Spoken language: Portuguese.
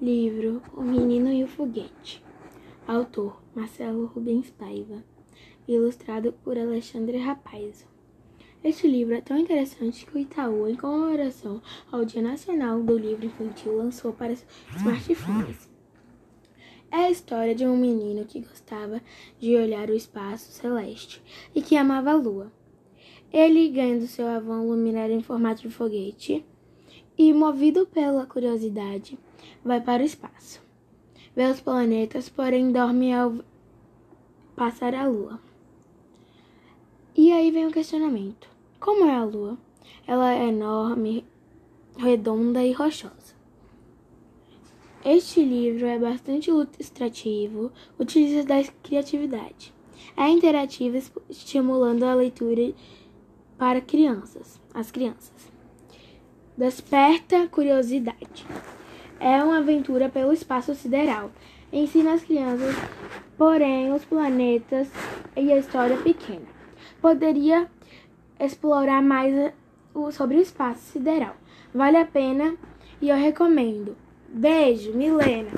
Livro O Menino e o Foguete. Autor Marcelo Rubens Paiva. Ilustrado por Alexandre Rapaiso. Este livro é tão interessante que o Itaú, em comemoração ao Dia Nacional do Livro Infantil, lançou para smartphones. É a história de um menino que gostava de olhar o espaço celeste e que amava a lua. Ele ganha do seu avô um luminário em formato de foguete e, movido pela curiosidade, vai para o espaço. Vê os planetas, porém dorme ao passar a Lua. E aí vem o questionamento: como é a Lua? Ela é enorme, redonda e rochosa. Este livro é bastante ilustrativo, utiliza da criatividade. É interativo, estimulando a leitura para crianças, as crianças. Desperta curiosidade. É uma aventura pelo espaço sideral. Ensina as crianças, porém, os planetas e a história pequena. Poderia explorar mais sobre o espaço sideral. Vale a pena e eu recomendo. Beijo, Milena.